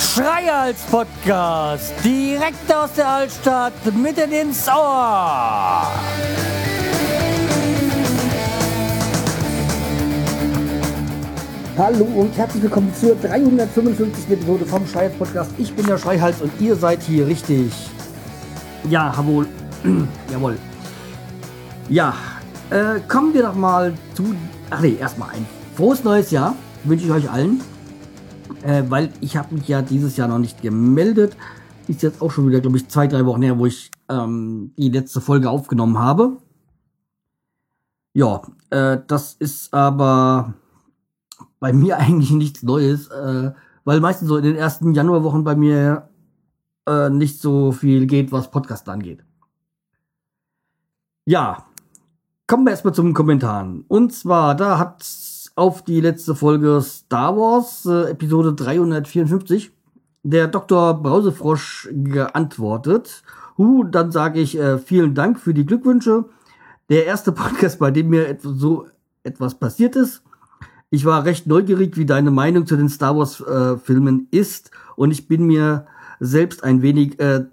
Schreihals Podcast, direkt aus der Altstadt, mitten ins Ohr. Hallo und herzlich willkommen zur 355. Episode vom Schreihals Podcast. Ich bin der Schreihals und ihr seid hier richtig. Ja, jawohl. jawohl. Ja, äh, kommen wir doch mal zu. Ach nee, erstmal ein frohes neues Jahr wünsche ich euch allen. Äh, weil ich habe mich ja dieses Jahr noch nicht gemeldet. Ist jetzt auch schon wieder, glaube ich, zwei, drei Wochen her, wo ich ähm, die letzte Folge aufgenommen habe. Ja, äh, das ist aber bei mir eigentlich nichts Neues, äh, weil meistens so in den ersten Januarwochen bei mir äh, nicht so viel geht, was Podcast angeht. Ja, kommen wir erstmal zum Kommentaren. Und zwar, da hat auf die letzte Folge Star Wars, äh, Episode 354, der Dr. Brausefrosch geantwortet. Hu, dann sage ich äh, vielen Dank für die Glückwünsche. Der erste Podcast, bei dem mir so etwas passiert ist. Ich war recht neugierig, wie deine Meinung zu den Star Wars äh, ist und ich bin mir selbst ein wenig, äh,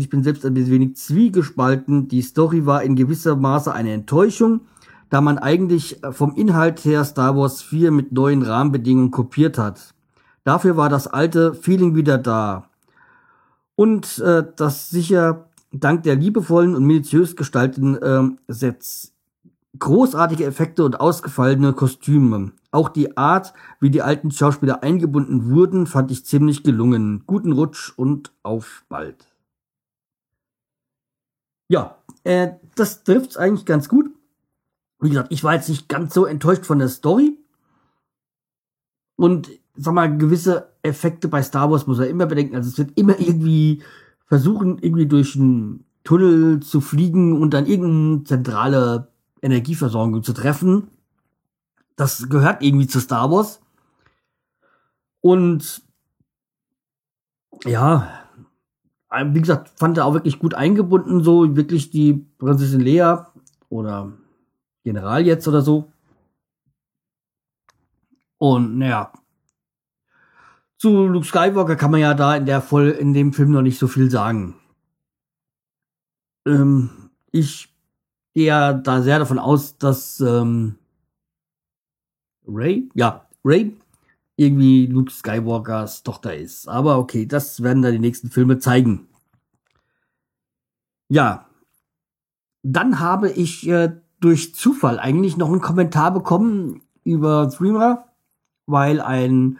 ich bin selbst ein wenig zwiegespalten. Die Story war in gewisser Maße eine Enttäuschung, da man eigentlich vom Inhalt her Star Wars 4 mit neuen Rahmenbedingungen kopiert hat. Dafür war das alte Feeling wieder da. Und äh, das sicher dank der liebevollen und minutiös gestalteten äh, Sets. Großartige Effekte und ausgefallene Kostüme. Auch die Art, wie die alten Schauspieler eingebunden wurden, fand ich ziemlich gelungen. Guten Rutsch und auf bald. Ja, äh, das trifft's eigentlich ganz gut. Wie gesagt, ich war jetzt nicht ganz so enttäuscht von der Story. Und sag mal, gewisse Effekte bei Star Wars muss er immer bedenken. Also es wird immer irgendwie versuchen, irgendwie durch einen Tunnel zu fliegen und dann irgendeine zentrale Energieversorgung zu treffen. Das gehört irgendwie zu Star Wars. Und ja, wie gesagt, fand er auch wirklich gut eingebunden, so wirklich die Prinzessin Lea oder General jetzt oder so. Und naja, zu Luke Skywalker kann man ja da in der voll in dem Film noch nicht so viel sagen. Ähm, ich gehe ja da sehr davon aus, dass ähm, Ray, ja, Ray irgendwie Luke Skywalkers Tochter ist. Aber okay, das werden da die nächsten Filme zeigen. Ja, dann habe ich äh, durch Zufall eigentlich noch einen Kommentar bekommen über Streamer, weil ein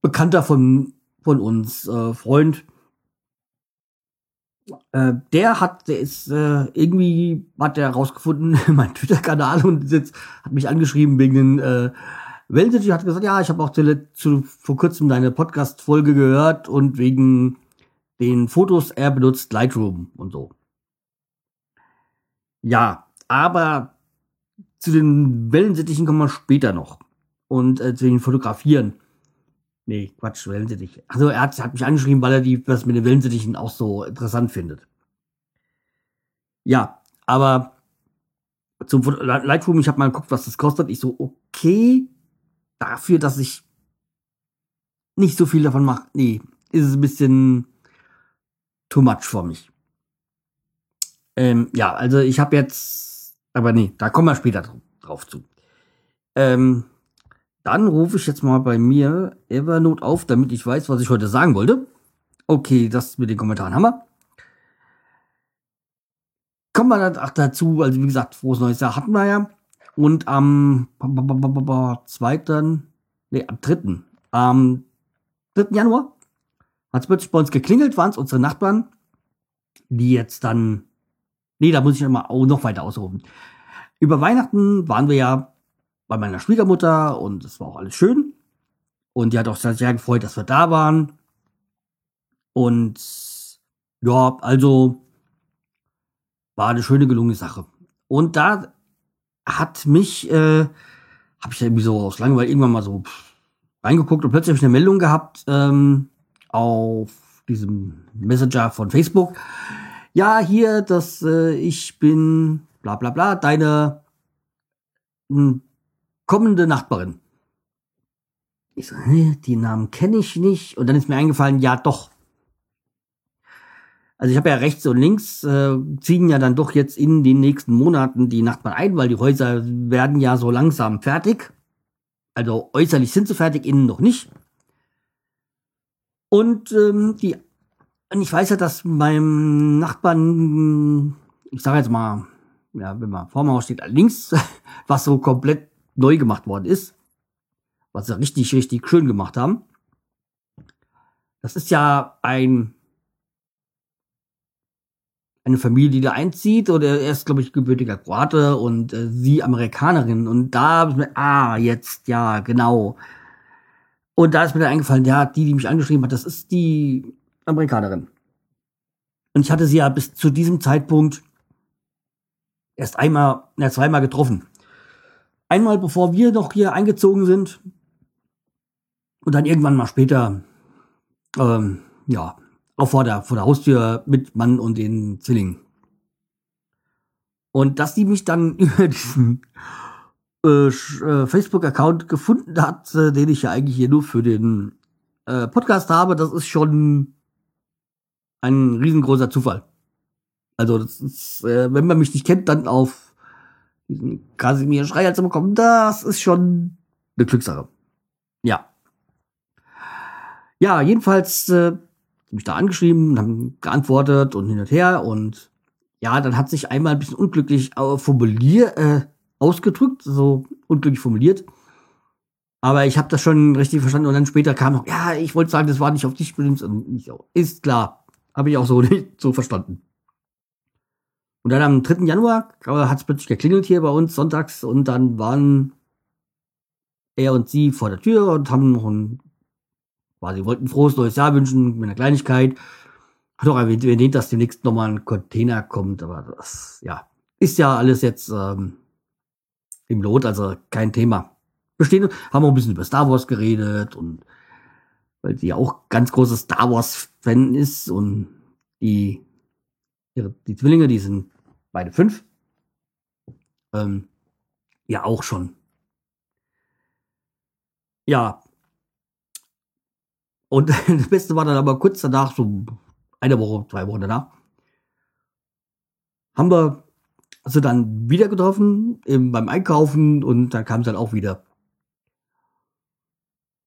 Bekannter von, von uns, äh, Freund, äh, der hat, der ist äh, irgendwie, hat der rausgefunden, mein Twitter-Kanal und jetzt hat mich angeschrieben wegen den Wellensittich, hat gesagt, ja, ich habe auch zu, zu, vor kurzem deine Podcast-Folge gehört und wegen den Fotos, er benutzt Lightroom und so. Ja, aber zu den Wellensittichen kommen wir später noch. Und äh, zu den Fotografieren. Nee, Quatsch, Wellensittich. Also er hat, hat mich angeschrieben, weil er die, was mit den Wellensittichen auch so interessant findet. Ja, aber zum Lightroom, ich habe mal geguckt, was das kostet. Ich so, okay, dafür, dass ich nicht so viel davon mache, nee, ist es ein bisschen too much für mich. Ähm, ja, also ich habe jetzt, aber nee, da kommen wir später drauf zu. Ähm, dann rufe ich jetzt mal bei mir Evernote auf, damit ich weiß, was ich heute sagen wollte. Okay, das mit den Kommentaren haben wir. Kommen wir dann auch dazu, also wie gesagt, frohes neues Jahr hatten wir ja. Und am zweiten, nee, am dritten, am 3. Januar hat es plötzlich bei uns geklingelt, waren es unsere Nachbarn, die jetzt dann, nee, da muss ich mal auch noch weiter ausrufen. Über Weihnachten waren wir ja bei meiner Schwiegermutter und es war auch alles schön. Und die hat auch sehr gefreut, dass wir da waren. Und ja, also war eine schöne gelungene Sache. Und da hat mich, äh, habe ich irgendwie so aus Langeweile irgendwann mal so reingeguckt und plötzlich habe ich eine Meldung gehabt ähm, auf diesem Messenger von Facebook. Ja, hier, dass äh, ich bin bla bla bla, deine hm, kommende Nachbarin. Ich so, hä, die Namen kenne ich nicht. Und dann ist mir eingefallen, ja doch. Also ich habe ja rechts und links äh, ziehen ja dann doch jetzt in den nächsten Monaten die Nachbarn ein, weil die Häuser werden ja so langsam fertig. Also äußerlich sind sie fertig, innen noch nicht. Und ähm, die, und ich weiß ja, dass meinem Nachbarn, ich sage jetzt mal, ja, wenn man vor Haus steht, links, was so komplett neu gemacht worden ist, was sie richtig, richtig schön gemacht haben. Das ist ja ein eine Familie, die da einzieht, oder er ist, glaube ich, gebürtiger Kroate und äh, sie Amerikanerin. Und da ah, jetzt, ja, genau. Und da ist mir dann eingefallen, ja, die, die mich angeschrieben hat, das ist die Amerikanerin. Und ich hatte sie ja bis zu diesem Zeitpunkt erst einmal, ja, zweimal getroffen. Einmal bevor wir noch hier eingezogen sind. Und dann irgendwann mal später, ähm, ja, auch vor der, vor der Haustür mit Mann und den Zwillingen. Und dass die mich dann über diesen äh, äh, Facebook-Account gefunden hat, äh, den ich ja eigentlich hier nur für den äh, Podcast habe, das ist schon ein riesengroßer Zufall. Also, das ist, äh, wenn man mich nicht kennt, dann auf diesen Kasimir Schreier zu bekommen, das ist schon eine Glückssache. Ja. Ja, jedenfalls äh, mich da angeschrieben haben geantwortet und hin und her und ja, dann hat sich einmal ein bisschen unglücklich äh, formuliert, äh, ausgedrückt, so unglücklich formuliert. Aber ich habe das schon richtig verstanden und dann später kam noch, ja, ich wollte sagen, das war nicht auf dich bestimmt und so. Ist klar, habe ich auch so nicht so verstanden. Und dann am 3. Januar äh, hat es plötzlich geklingelt hier bei uns sonntags und dann waren er und sie vor der Tür und haben noch ein quasi wollten frohes neues Jahr wünschen mit einer Kleinigkeit. Hat auch erwähnt, dass demnächst nochmal ein Container kommt, aber das, ja, ist ja alles jetzt ähm, im Lot, also kein Thema. Bestehen, haben auch ein bisschen über Star Wars geredet und weil sie auch ganz großes Star Wars Fan ist und die ihre, die Zwillinge, die sind beide fünf, ähm, ja auch schon. Ja, und das Beste war dann aber kurz danach, so eine Woche, zwei Wochen danach, haben wir sie dann wieder getroffen im, beim Einkaufen und dann kam sie dann auch wieder.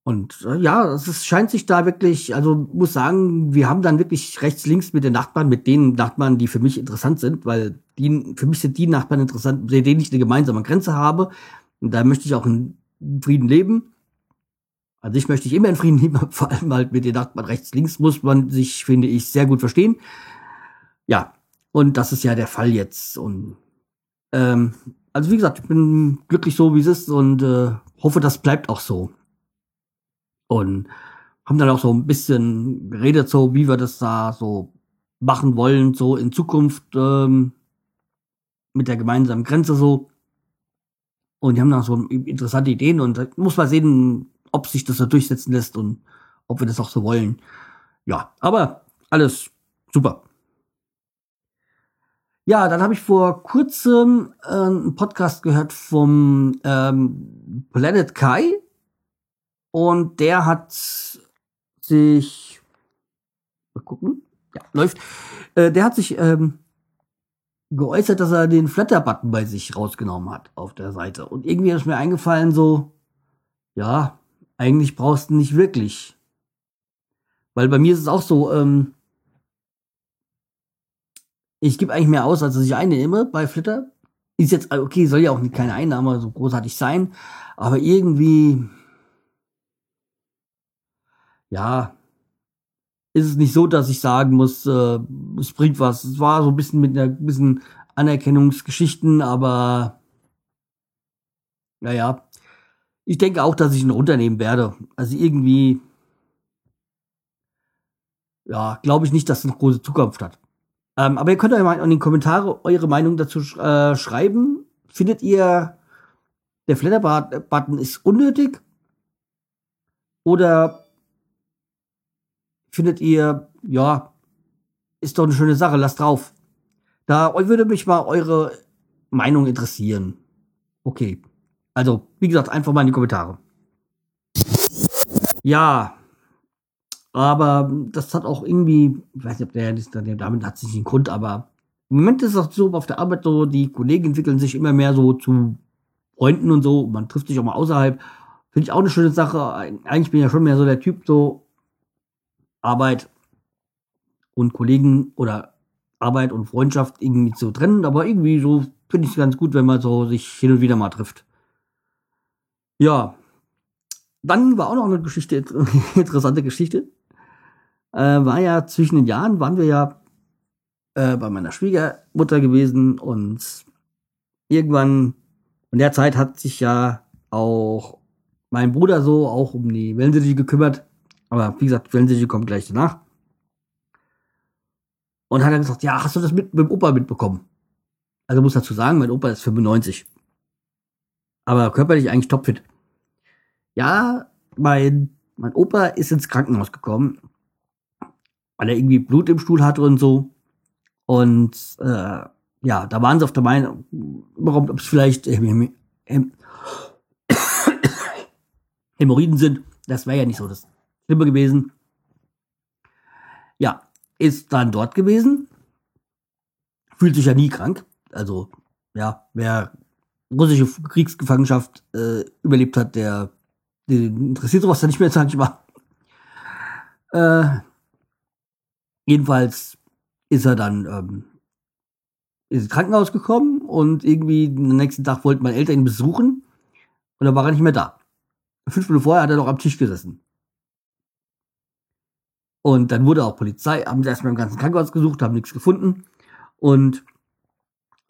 Und äh, ja, es ist, scheint sich da wirklich, also muss sagen, wir haben dann wirklich rechts, links mit den Nachbarn, mit den Nachbarn, die für mich interessant sind, weil die, für mich sind die Nachbarn interessant, mit denen ich eine gemeinsame Grenze habe. Und da möchte ich auch in Frieden leben. Also ich möchte ich immer in Frieden leben, vor allem halt mit den Nachbarn rechts, links muss man sich, finde ich, sehr gut verstehen. Ja, und das ist ja der Fall jetzt. Und ähm, also wie gesagt, ich bin glücklich so, wie es ist und äh, hoffe, das bleibt auch so. Und haben dann auch so ein bisschen geredet, so wie wir das da so machen wollen, so in Zukunft ähm, mit der gemeinsamen Grenze so. Und die haben dann so interessante Ideen und da muss man sehen, ob sich das so durchsetzen lässt und ob wir das auch so wollen. Ja, aber alles super. Ja, dann habe ich vor kurzem äh, einen Podcast gehört vom ähm, Planet Kai und der hat sich mal gucken, ja, läuft. Äh, der hat sich ähm, geäußert, dass er den Flatter-Button bei sich rausgenommen hat auf der Seite. Und irgendwie ist mir eingefallen, so, ja, eigentlich brauchst du nicht wirklich. Weil bei mir ist es auch so, ähm, ich gebe eigentlich mehr aus, als dass ich einnehme bei Flitter. Ist jetzt, okay, soll ja auch keine Einnahme so großartig sein, aber irgendwie, ja, ist es nicht so, dass ich sagen muss, äh, es bringt was. Es war so ein bisschen mit einer bisschen Anerkennungsgeschichten, aber naja, ich denke auch, dass ich ihn runternehmen werde. Also irgendwie, ja, glaube ich nicht, dass es eine große Zukunft hat. Ähm, aber ihr könnt euch mal in den Kommentaren eure Meinung dazu äh, schreiben. Findet ihr, der Flatterbutton ist unnötig? Oder findet ihr, ja, ist doch eine schöne Sache, lasst drauf. Da würde mich mal eure Meinung interessieren. Okay. Also, wie gesagt, einfach mal in die Kommentare. Ja, aber das hat auch irgendwie, ich weiß nicht, ob der, der damit hat sich einen Grund, aber im Moment ist es auch so auf der Arbeit so, die Kollegen entwickeln sich immer mehr so zu Freunden und so. Man trifft sich auch mal außerhalb. Finde ich auch eine schöne Sache. Eigentlich bin ich ja schon mehr so der Typ, so Arbeit und Kollegen oder Arbeit und Freundschaft irgendwie zu trennen. Aber irgendwie so finde ich es ganz gut, wenn man so sich hin und wieder mal trifft. Ja. Dann war auch noch eine Geschichte, interessante Geschichte. Äh, war ja zwischen den Jahren, waren wir ja äh, bei meiner Schwiegermutter gewesen und irgendwann in der Zeit hat sich ja auch mein Bruder so auch um die Wellensittiche gekümmert. Aber wie gesagt, Wellensittiche kommt gleich danach. Und hat dann gesagt, ja, hast du das mit, mit dem Opa mitbekommen? Also muss dazu sagen, mein Opa ist 95. Aber körperlich eigentlich topfit. Ja, mein, mein Opa ist ins Krankenhaus gekommen, weil er irgendwie Blut im Stuhl hatte und so. Und äh, ja, da waren sie auf der Meinung, warum, ob es vielleicht ähm, ähm, Hämorrhoiden sind. Das wäre ja nicht so das Schlimme gewesen. Ja, ist dann dort gewesen. Fühlt sich ja nie krank. Also, ja, wer russische Kriegsgefangenschaft äh, überlebt hat, der, der interessiert sowas ja nicht mehr, sag ich mal. Äh, jedenfalls ist er dann ähm, ins Krankenhaus gekommen und irgendwie am nächsten Tag wollten meine Eltern ihn besuchen und dann war er nicht mehr da. Fünf Minuten vorher hat er noch am Tisch gesessen. Und dann wurde auch Polizei, haben sie erstmal im ganzen Krankenhaus gesucht, haben nichts gefunden und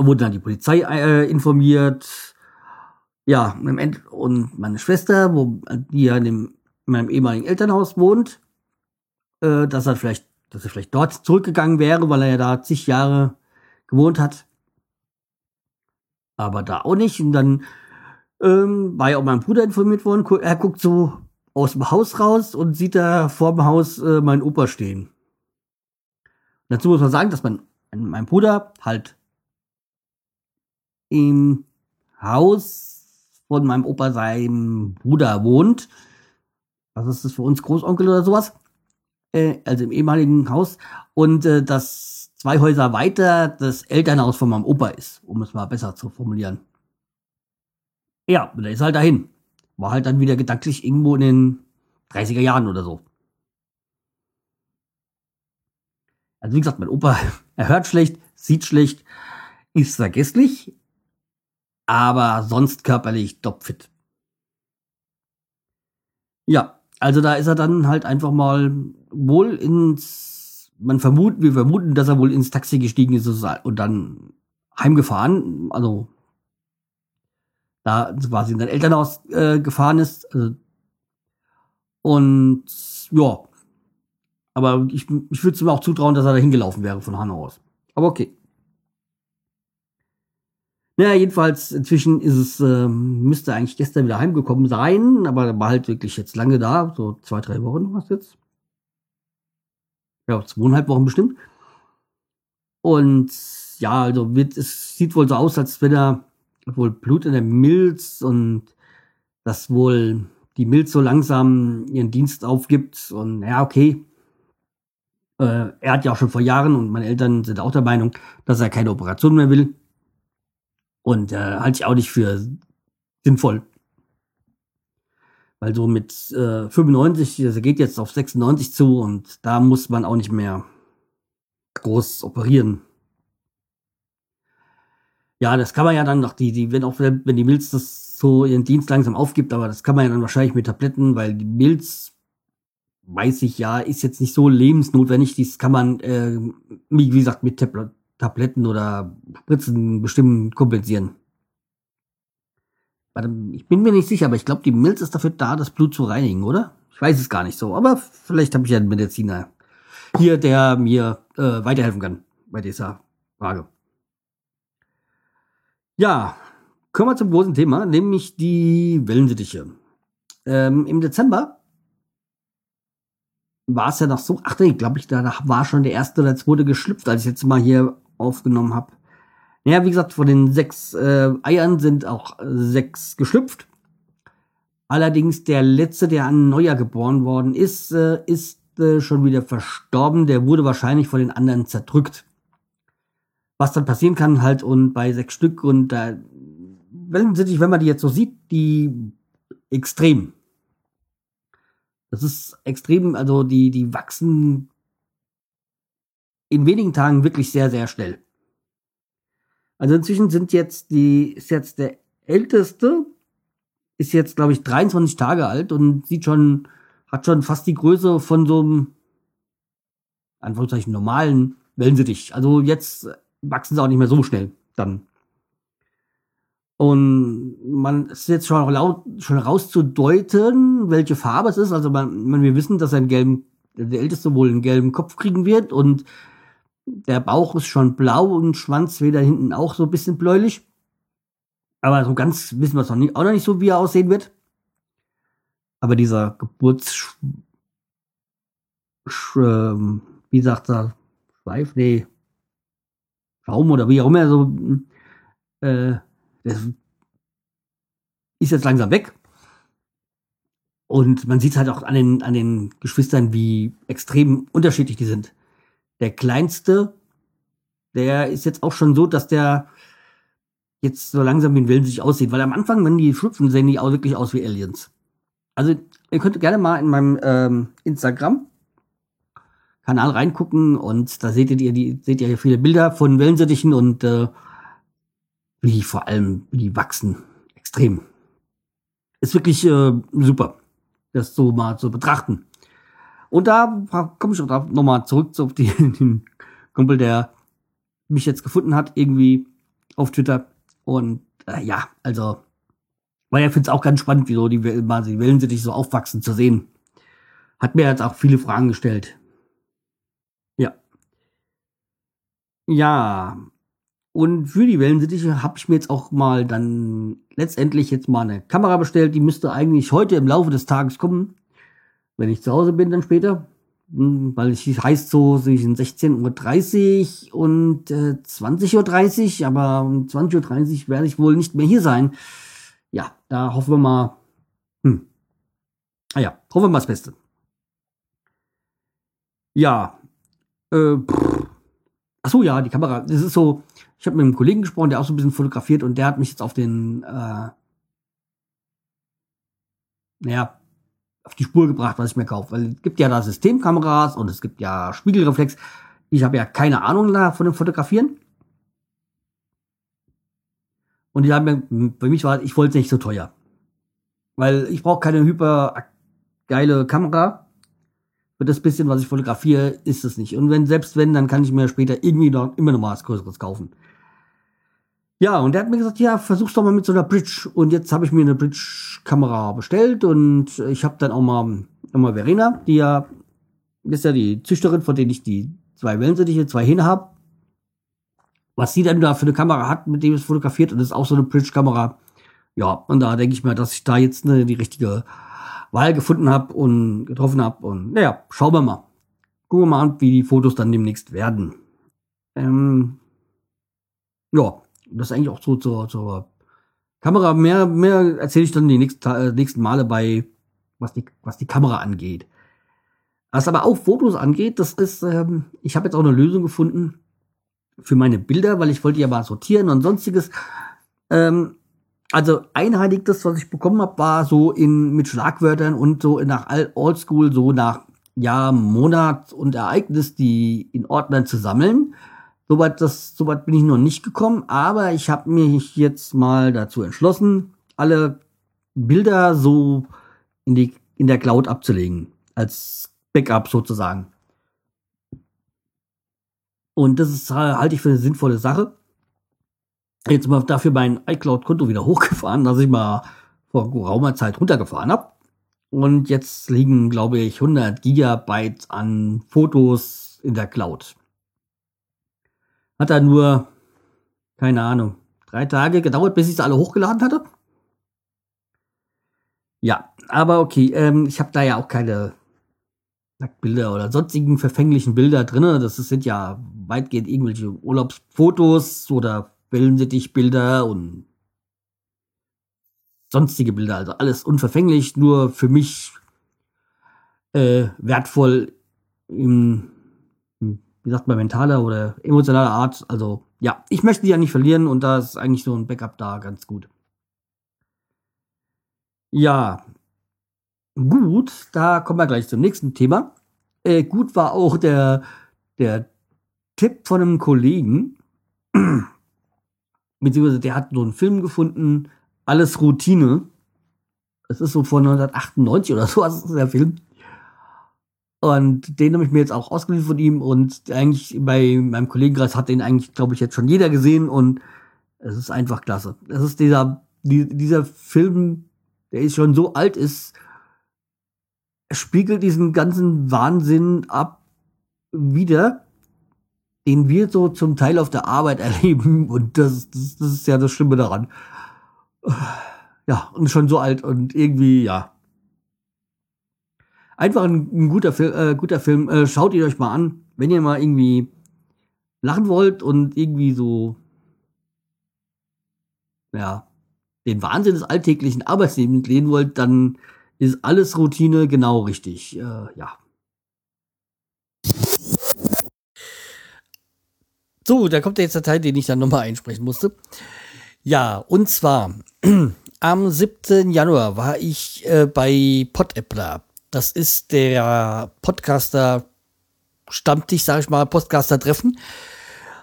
wurde dann die Polizei äh, informiert. Ja, und meine Schwester, wo die ja in, dem, in meinem ehemaligen Elternhaus wohnt, äh, dass er vielleicht, dass er vielleicht dort zurückgegangen wäre, weil er ja da zig Jahre gewohnt hat. Aber da auch nicht. Und dann ähm, war ja auch mein Bruder informiert worden. Er guckt so aus dem Haus raus und sieht da vor dem Haus äh, meinen Opa stehen. Dazu muss man sagen, dass mein, mein Bruder halt im Haus von meinem Opa seinem Bruder wohnt. Was ist das für uns Großonkel oder sowas? Äh, also im ehemaligen Haus. Und äh, das zwei Häuser weiter das Elternhaus von meinem Opa ist, um es mal besser zu formulieren. Ja, und er ist halt dahin. War halt dann wieder gedanklich irgendwo in den 30er Jahren oder so. Also wie gesagt, mein Opa, er hört schlecht, sieht schlecht, ist vergesslich, aber sonst körperlich topfit. Ja, also da ist er dann halt einfach mal wohl ins man vermutet, wir vermuten, dass er wohl ins Taxi gestiegen ist und dann heimgefahren, also da quasi in sein Elternhaus äh, gefahren ist. Also, und ja, aber ich, ich würde es mir auch zutrauen, dass er da hingelaufen wäre von Hanau aus. Aber okay. Naja, jedenfalls, inzwischen ist es, äh, müsste eigentlich gestern wieder heimgekommen sein, aber er war halt wirklich jetzt lange da, so zwei, drei Wochen was jetzt ja, zweieinhalb Wochen bestimmt. Und ja, also wird, es sieht wohl so aus, als wenn er wohl Blut in der Milz und dass wohl die Milz so langsam ihren Dienst aufgibt. Und ja, okay. Äh, er hat ja auch schon vor Jahren und meine Eltern sind auch der Meinung, dass er keine Operation mehr will. Und äh, halte ich auch nicht für sinnvoll. Weil so mit äh, 95, also geht jetzt auf 96 zu und da muss man auch nicht mehr groß operieren. Ja, das kann man ja dann noch, die, die, wenn auch, wenn die Milz das so ihren Dienst langsam aufgibt, aber das kann man ja dann wahrscheinlich mit Tabletten, weil die Milz, weiß ich ja, ist jetzt nicht so lebensnotwendig, dies kann man, äh, wie gesagt, mit Tabletten oder Spritzen bestimmt kompensieren ich bin mir nicht sicher, aber ich glaube, die Milz ist dafür da, das Blut zu reinigen, oder? Ich weiß es gar nicht so, aber vielleicht habe ich ja einen Mediziner hier, der mir äh, weiterhelfen kann bei dieser Frage. Ja, kommen wir zum großen Thema, nämlich die Wellensittiche. Ähm, Im Dezember war es ja noch so, ach nee, glaube ich, da war schon der erste oder zweite geschlüpft, als ich jetzt mal hier aufgenommen habe. Ja, wie gesagt, von den sechs äh, Eiern sind auch sechs geschlüpft. Allerdings der letzte, der an Neujahr geboren worden ist, äh, ist äh, schon wieder verstorben. Der wurde wahrscheinlich von den anderen zerdrückt. Was dann passieren kann halt und bei sechs Stück und da, wenn, wenn man die jetzt so sieht, die extrem. Das ist extrem, also die, die wachsen in wenigen Tagen wirklich sehr, sehr schnell. Also inzwischen sind jetzt die, ist jetzt der älteste, ist jetzt, glaube ich, 23 Tage alt und sieht schon, hat schon fast die Größe von so einem, Anführungszeichen, normalen Wellensittich. Also jetzt wachsen sie auch nicht mehr so schnell dann. Und man ist jetzt schon, laut, schon rauszudeuten, welche Farbe es ist. Also man, man wir wissen, dass ein gelben, der älteste wohl einen gelben Kopf kriegen wird und der Bauch ist schon blau und Schwanz wieder hinten auch so ein bisschen bläulich. Aber so ganz wissen wir es noch nicht, auch noch nicht so, wie er aussehen wird. Aber dieser Geburts, Sch, äh, wie sagt er, Schweif, nee, Schaum oder wie auch immer, so, äh, das ist jetzt langsam weg. Und man sieht halt auch an den, an den Geschwistern, wie extrem unterschiedlich die sind. Der kleinste, der ist jetzt auch schon so, dass der jetzt so langsam wie ein Willen sich aussieht. Weil am Anfang, wenn die schlüpfen, sehen die auch wirklich aus wie Aliens. Also, ihr könnt gerne mal in meinem ähm, Instagram Kanal reingucken und da seht ihr die, seht ihr hier viele Bilder von Wellensittichen und äh, wie die vor allem, wie die wachsen. Extrem. Ist wirklich äh, super, das so mal zu betrachten. Und da komme ich auch nochmal zurück auf die, den Kumpel, der mich jetzt gefunden hat, irgendwie auf Twitter. Und äh, ja, also, weil er findet es auch ganz spannend, wie so die, mal die Wellensittiche so aufwachsen zu sehen. Hat mir jetzt auch viele Fragen gestellt. Ja. Ja, und für die Wellensittiche habe ich mir jetzt auch mal dann letztendlich jetzt mal eine Kamera bestellt. Die müsste eigentlich heute im Laufe des Tages kommen. Wenn ich zu Hause bin, dann später. Hm, weil es heißt so zwischen 16.30 Uhr und äh, 20.30 Uhr, aber um 20.30 Uhr werde ich wohl nicht mehr hier sein. Ja, da hoffen wir mal. Hm. Ah ja, hoffen wir mal das Beste. Ja. Äh, Ach so, ja, die Kamera. Das ist so, ich habe mit einem Kollegen gesprochen, der auch so ein bisschen fotografiert und der hat mich jetzt auf den, äh, naja, auf die Spur gebracht, was ich mir kaufe. Weil es gibt ja da Systemkameras und es gibt ja Spiegelreflex. Ich habe ja keine Ahnung da von dem Fotografieren. Und die haben mir, für mich war, ich wollte es nicht so teuer. Weil ich brauche keine hyper geile Kamera. Für das bisschen, was ich fotografiere, ist es nicht. Und wenn, selbst wenn, dann kann ich mir später irgendwie noch, immer noch mal was Größeres kaufen. Ja, und der hat mir gesagt, ja, versuch's doch mal mit so einer Bridge. Und jetzt habe ich mir eine Bridge-Kamera bestellt und ich habe dann auch mal, mal Verena, die ja, ist ja die Züchterin, von denen ich die zwei Wellensittiche, zwei Hähne habe. Was sie dann da für eine Kamera hat, mit dem es fotografiert, und das ist auch so eine Bridge-Kamera. Ja, und da denke ich mir, dass ich da jetzt ne, die richtige Wahl gefunden habe und getroffen habe. Und naja, schauen wir mal. Gucken wir mal an, wie die Fotos dann demnächst werden. Ähm, ja, das ist eigentlich auch so zur, zur Kamera. Mehr, mehr erzähle ich dann die nächsten, äh, nächsten Male bei, was die, was die Kamera angeht. Was aber auch Fotos angeht, das ist, ähm, ich habe jetzt auch eine Lösung gefunden für meine Bilder, weil ich wollte ja mal sortieren und sonstiges. Ähm, also einheitlich das, was ich bekommen habe, war so in mit Schlagwörtern und so nach Oldschool, so nach Jahr, Monat und Ereignis, die in Ordnern zu sammeln. Soweit, das, soweit bin ich noch nicht gekommen, aber ich habe mich jetzt mal dazu entschlossen, alle Bilder so in, die, in der Cloud abzulegen. Als Backup sozusagen. Und das ist, halte ich für eine sinnvolle Sache. Jetzt mal dafür mein iCloud-Konto wieder hochgefahren, dass ich mal vor geraumer Zeit runtergefahren habe. Und jetzt liegen, glaube ich, 100 Gigabyte an Fotos in der Cloud. Hat da nur, keine Ahnung, drei Tage gedauert, bis ich sie alle hochgeladen hatte. Ja, aber okay, ähm, ich habe da ja auch keine Nacktbilder oder sonstigen verfänglichen Bilder drinne. Das sind ja weitgehend irgendwelche Urlaubsfotos oder Wellensittichbilder und sonstige Bilder, also alles unverfänglich, nur für mich äh, wertvoll im, wie sagt man, mentaler oder emotionaler Art. Also ja, ich möchte die ja nicht verlieren und da ist eigentlich so ein Backup da ganz gut. Ja, gut, da kommen wir gleich zum nächsten Thema. Äh, gut war auch der, der Tipp von einem Kollegen, beziehungsweise der hat so einen Film gefunden, Alles Routine. Das ist so von 1998 oder so, das ist der Film. Und den habe ich mir jetzt auch ausgeliehen von ihm und eigentlich bei meinem Kollegenkreis hat den eigentlich, glaube ich, jetzt schon jeder gesehen und es ist einfach klasse. Es ist dieser, die, dieser Film, der ist schon so alt ist, spiegelt diesen ganzen Wahnsinn ab wieder, den wir so zum Teil auf der Arbeit erleben und das, das, das ist ja das Schlimme daran. Ja, und schon so alt und irgendwie, ja, Einfach ein, ein guter, Fil äh, guter Film. Äh, schaut ihn euch mal an, wenn ihr mal irgendwie lachen wollt und irgendwie so, ja, den Wahnsinn des alltäglichen Arbeitslebens lehnen wollt, dann ist alles Routine genau richtig. Äh, ja. So, da kommt jetzt der Teil, den ich dann nochmal einsprechen musste. Ja, und zwar am 7. Januar war ich äh, bei Potäppler. Das ist der Podcaster Stammtisch, sage ich mal, Podcaster-Treffen.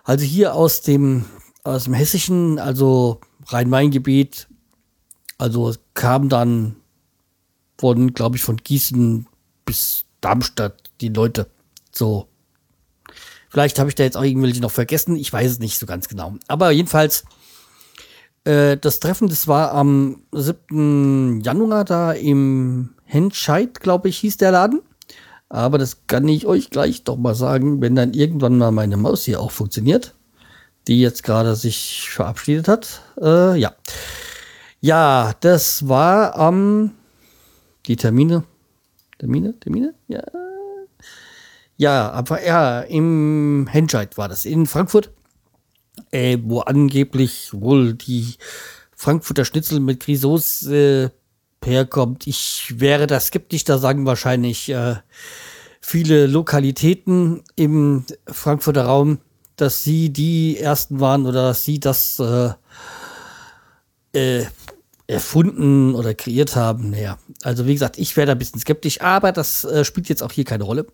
Also hier aus dem, aus dem Hessischen, also Rhein-Main-Gebiet. Also kam dann von, glaube ich, von Gießen bis Darmstadt die Leute. So. Vielleicht habe ich da jetzt auch irgendwelche noch vergessen. Ich weiß es nicht so ganz genau. Aber jedenfalls, äh, das Treffen, das war am 7. Januar da im Henscheid, glaube ich, hieß der Laden. Aber das kann ich euch gleich doch mal sagen, wenn dann irgendwann mal meine Maus hier auch funktioniert, die jetzt gerade sich verabschiedet hat. Äh, ja. Ja, das war am ähm, die Termine. Termine? Termine? Ja. Ja, aber ja, im Henscheid war das in Frankfurt, äh, wo angeblich wohl die Frankfurter Schnitzel mit Grisauce äh, herkommt. Ich wäre da skeptisch, da sagen wahrscheinlich äh, viele Lokalitäten im Frankfurter Raum, dass sie die ersten waren oder dass sie das äh, äh, erfunden oder kreiert haben. Naja, also wie gesagt, ich wäre da ein bisschen skeptisch, aber das äh, spielt jetzt auch hier keine Rolle.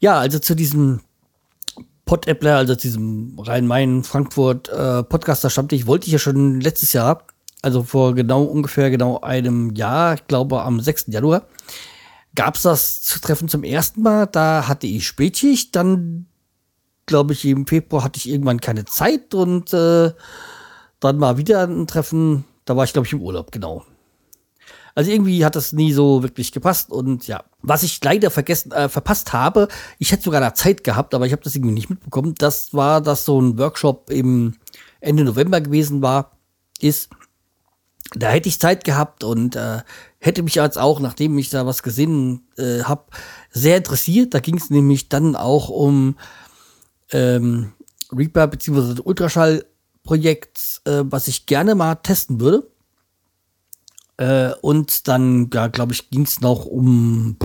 Ja, also zu diesem Pod-Appler, also zu diesem Rhein-Main-Frankfurt äh, stammte wollte ich ja schon letztes Jahr also vor genau ungefähr genau einem Jahr, ich glaube am 6. Januar, gab es das Treffen zum ersten Mal. Da hatte ich Spätschicht, dann glaube ich im Februar hatte ich irgendwann keine Zeit und äh, dann war wieder ein Treffen, da war ich glaube ich im Urlaub, genau. Also irgendwie hat das nie so wirklich gepasst und ja, was ich leider vergessen, äh, verpasst habe, ich hätte sogar da Zeit gehabt, aber ich habe das irgendwie nicht mitbekommen. Das war, dass so ein Workshop im Ende November gewesen war, ist da hätte ich Zeit gehabt und äh, hätte mich als auch, nachdem ich da was gesehen äh, habe, sehr interessiert. Da ging es nämlich dann auch um ähm, Reaper bzw. Ultraschallprojekt, äh, was ich gerne mal testen würde. Äh, und dann, ja, glaube ich, ging es noch um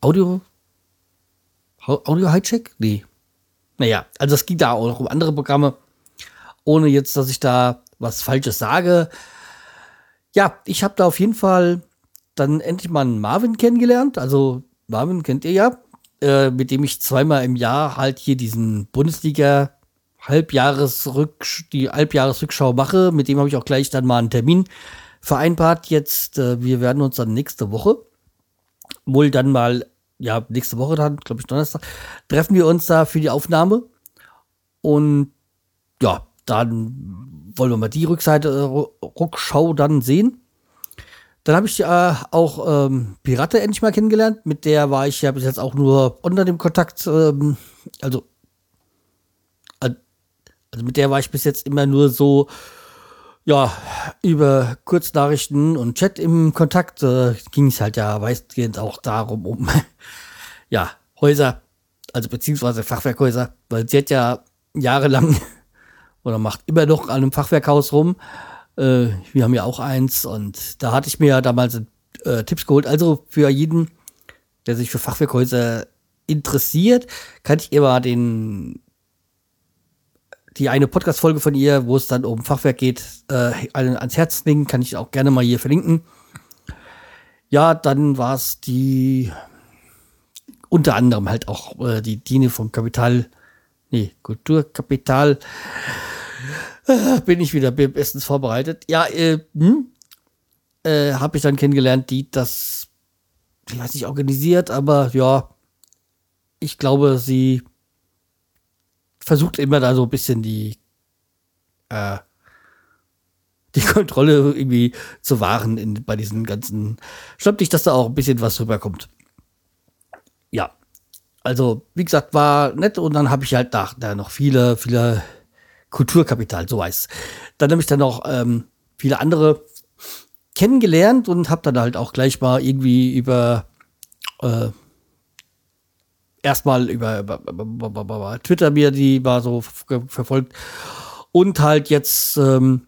Audio. Audio Highcheck? Nee. Naja, also es ging da auch noch um andere Programme. Ohne jetzt, dass ich da was Falsches sage. Ja, ich habe da auf jeden Fall dann endlich mal einen Marvin kennengelernt. Also Marvin kennt ihr ja, äh, mit dem ich zweimal im Jahr halt hier diesen Bundesliga Halbjahresrück die Halbjahresrückschau mache. Mit dem habe ich auch gleich dann mal einen Termin vereinbart. Jetzt, äh, wir werden uns dann nächste Woche wohl dann mal, ja, nächste Woche dann, glaube ich, Donnerstag, treffen wir uns da für die Aufnahme. Und ja, dann wollen wir mal die Rückseite äh, Rückschau dann sehen. Dann habe ich äh, auch ähm, Pirate endlich mal kennengelernt. Mit der war ich ja bis jetzt auch nur unter dem Kontakt. Ähm, also, also mit der war ich bis jetzt immer nur so, ja, über Kurznachrichten und Chat im Kontakt. Äh, Ging es halt ja weitgehend auch darum, um, ja, Häuser, also beziehungsweise Fachwerkhäuser, weil sie hat ja jahrelang oder macht immer noch an einem Fachwerkhaus rum. Äh, wir haben ja auch eins und da hatte ich mir ja damals äh, Tipps geholt. Also für jeden, der sich für Fachwerkhäuser interessiert, kann ich immer den die eine Podcast-Folge von ihr, wo es dann um Fachwerk geht, äh, ans Herz legen, kann ich auch gerne mal hier verlinken. Ja, dann war es die unter anderem halt auch äh, die Diene vom Kapital, nee, Kulturkapital. Äh, bin ich wieder bestens vorbereitet. Ja, äh, hm, äh, habe ich dann kennengelernt, die das, ich weiß nicht, organisiert, aber ja, ich glaube, sie versucht immer da so ein bisschen die, äh, die Kontrolle irgendwie zu wahren in, bei diesen ganzen Stammtisch, dass da auch ein bisschen was rüberkommt. Also wie gesagt, war nett und dann habe ich halt da, da noch viele, viele Kulturkapital, so heißt Dann habe ich dann noch ähm, viele andere kennengelernt und habe dann halt auch gleich mal irgendwie über äh, erstmal über, über, über, über, Twitter mir die war so verfolgt und halt jetzt ähm,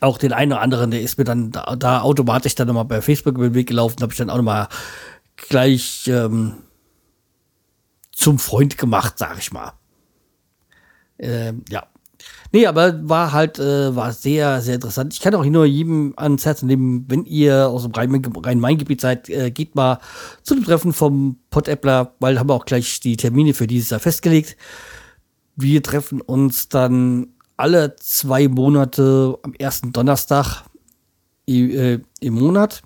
auch den einen oder anderen, der ist mir dann da, da automatisch dann nochmal bei Facebook über den Weg gelaufen, habe ich dann auch nochmal gleich ähm, zum Freund gemacht, sag ich mal. Ähm, ja. Nee, aber war halt, äh, war sehr, sehr interessant. Ich kann auch nur jedem ans Herzen nehmen, wenn ihr aus dem Rhein-Main-Gebiet seid, äh, geht mal zu dem Treffen vom Pot-Appler, weil haben wir auch gleich die Termine für dieses Jahr festgelegt. Wir treffen uns dann alle zwei Monate am ersten Donnerstag äh, im Monat.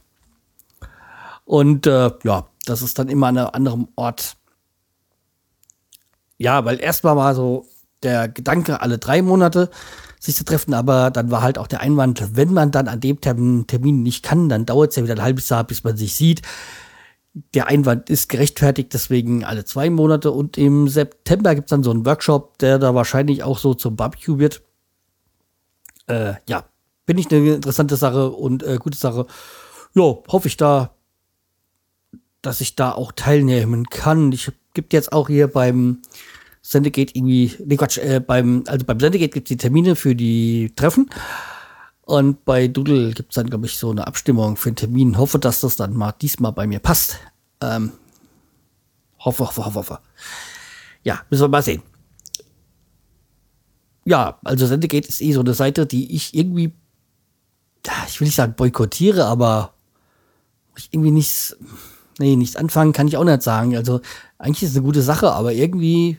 Und äh, ja, das ist dann immer an einem anderen Ort. Ja, weil erstmal war so der Gedanke, alle drei Monate sich zu treffen, aber dann war halt auch der Einwand, wenn man dann an dem Termin nicht kann, dann dauert es ja wieder ein halbes Jahr, bis man sich sieht. Der Einwand ist gerechtfertigt, deswegen alle zwei Monate. Und im September gibt es dann so einen Workshop, der da wahrscheinlich auch so zum Barbecue wird. Äh, ja, finde ich eine interessante Sache und äh, gute Sache. Ja, hoffe ich da, dass ich da auch teilnehmen kann. Ich gibt jetzt auch hier beim Sendegate irgendwie, nee Quatsch, äh, beim, also beim Sendegate gibt es die Termine für die Treffen. Und bei Doodle gibt es dann, glaube ich, so eine Abstimmung für einen Termin. Hoffe, dass das dann mal diesmal bei mir passt. Ähm, hoffe, hoffe, hoffe, hoffe. Ja, müssen wir mal sehen. Ja, also Sendegate ist eh so eine Seite, die ich irgendwie, ich will nicht sagen boykottiere, aber ich irgendwie nichts, nee, nichts anfangen kann ich auch nicht sagen. Also eigentlich ist es eine gute Sache, aber irgendwie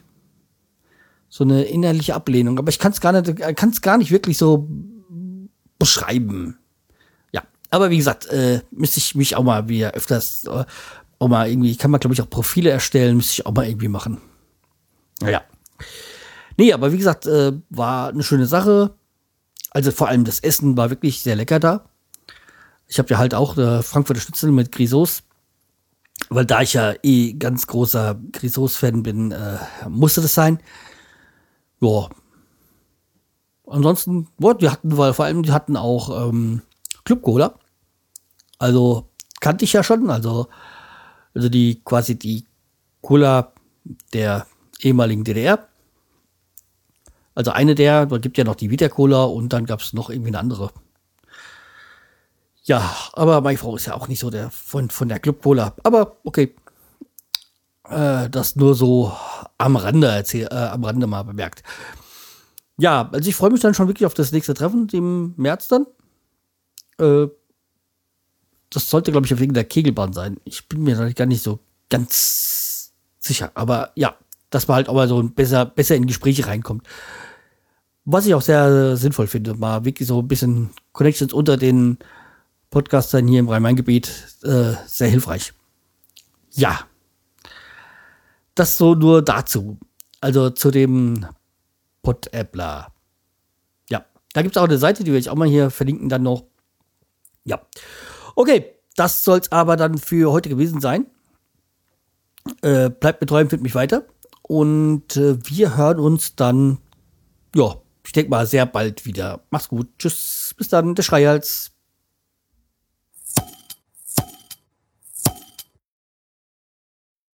so eine innerliche Ablehnung. Aber ich kann es gar nicht, kann es gar nicht wirklich so beschreiben. Ja, aber wie gesagt, äh, müsste ich mich auch mal wieder öfters äh, auch mal irgendwie, kann man glaube ich auch Profile erstellen, müsste ich auch mal irgendwie machen. Naja. Nee, aber wie gesagt, äh, war eine schöne Sache. Also vor allem das Essen war wirklich sehr lecker da. Ich habe ja halt auch äh, Frankfurter Schnitzel mit Grisos. Weil da ich ja eh ganz großer Grisos-Fan bin, äh, musste das sein ja. Ansonsten, what, die hatten, weil vor allem, die hatten auch ähm, Club Cola. Also kannte ich ja schon, also, also die quasi die Cola der ehemaligen DDR. Also eine der, da gibt ja noch die Vita Cola und dann gab es noch irgendwie eine andere. Ja, aber meine Frau ist ja auch nicht so der von, von der Club Cola. Aber okay. Äh, das nur so am Rande erzähl, äh, am Rande mal bemerkt. Ja, also ich freue mich dann schon wirklich auf das nächste Treffen im März dann. Äh, das sollte, glaube ich, wegen der Kegelbahn sein. Ich bin mir da gar nicht so ganz sicher. Aber ja, dass man halt auch mal so besser, besser in Gespräche reinkommt. Was ich auch sehr sinnvoll finde, mal wirklich so ein bisschen Connections unter den Podcastern hier im Rhein-Main-Gebiet äh, sehr hilfreich. Ja, das so nur dazu. Also zu dem Podappler. Ja, da gibt es auch eine Seite, die will ich auch mal hier verlinken dann noch. Ja. Okay, das soll es aber dann für heute gewesen sein. Äh, bleibt mir treu und findet mich weiter. Und äh, wir hören uns dann, ja, ich denke mal, sehr bald wieder. Mach's gut. Tschüss. Bis dann, der Schreihals.